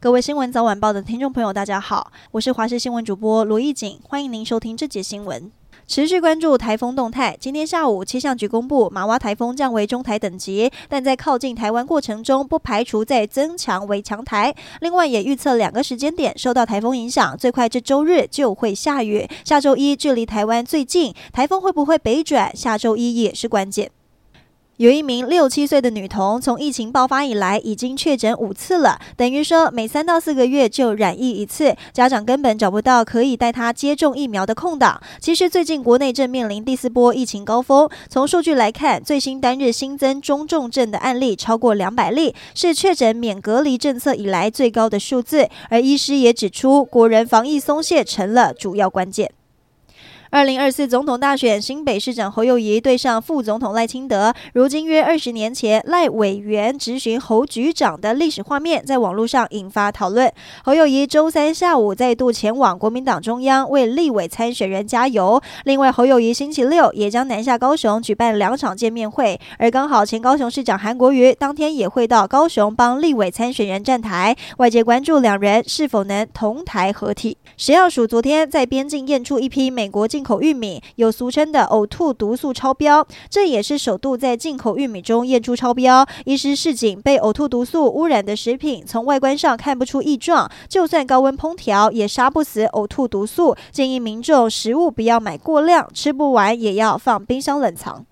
各位新闻早晚报的听众朋友，大家好，我是华视新闻主播罗艺锦，欢迎您收听这节新闻。持续关注台风动态。今天下午，气象局公布玛娃台风降为中台等级，但在靠近台湾过程中，不排除再增强为强台。另外，也预测两个时间点受到台风影响，最快这周日就会下雨。下周一距离台湾最近，台风会不会北转？下周一也是关键。有一名六七岁的女童，从疫情爆发以来已经确诊五次了，等于说每三到四个月就染疫一次，家长根本找不到可以带她接种疫苗的空档。其实最近国内正面临第四波疫情高峰，从数据来看，最新单日新增中重症的案例超过两百例，是确诊免隔离政策以来最高的数字。而医师也指出，国人防疫松懈成了主要关键。二零二四总统大选，新北市长侯友宜对上副总统赖清德。如今约二十年前，赖委员质询侯局长的历史画面，在网络上引发讨论。侯友宜周三下午再度前往国民党中央为立委参选人加油。另外，侯友宜星期六也将南下高雄举办两场见面会，而刚好前高雄市长韩国瑜当天也会到高雄帮立委参选人站台。外界关注两人是否能同台合体。食药署昨天在边境验出一批美国进口玉米，有俗称的呕吐毒素超标，这也是首度在进口玉米中验出超标。医师示警，被呕吐毒素污染的食品，从外观上看不出异状，就算高温烹调也杀不死呕吐毒素。建议民众食物不要买过量，吃不完也要放冰箱冷藏。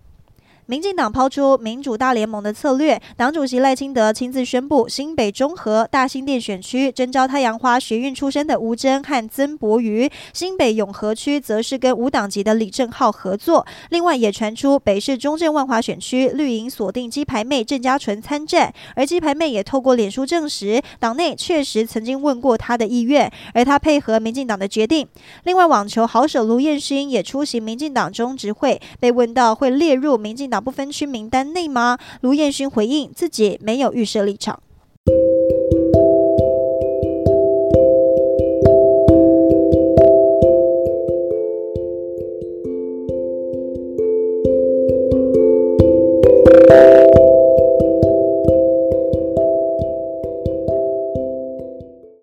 民进党抛出民主大联盟的策略，党主席赖清德亲自宣布，新北中和、大新店选区征召太阳花学运出身的吴峥和曾博瑜，新北永和区则是跟无党籍的李正浩合作。另外也传出北市中正万华选区绿营锁定鸡排妹郑家纯参战，而鸡排妹也透过脸书证实，党内确实曾经问过他的意愿，而他配合民进党的决定。另外网球好手卢彦勋也出席民进党中执会，被问到会列入民进党党不分区名单内吗？卢彦勋回应自己没有预设立场。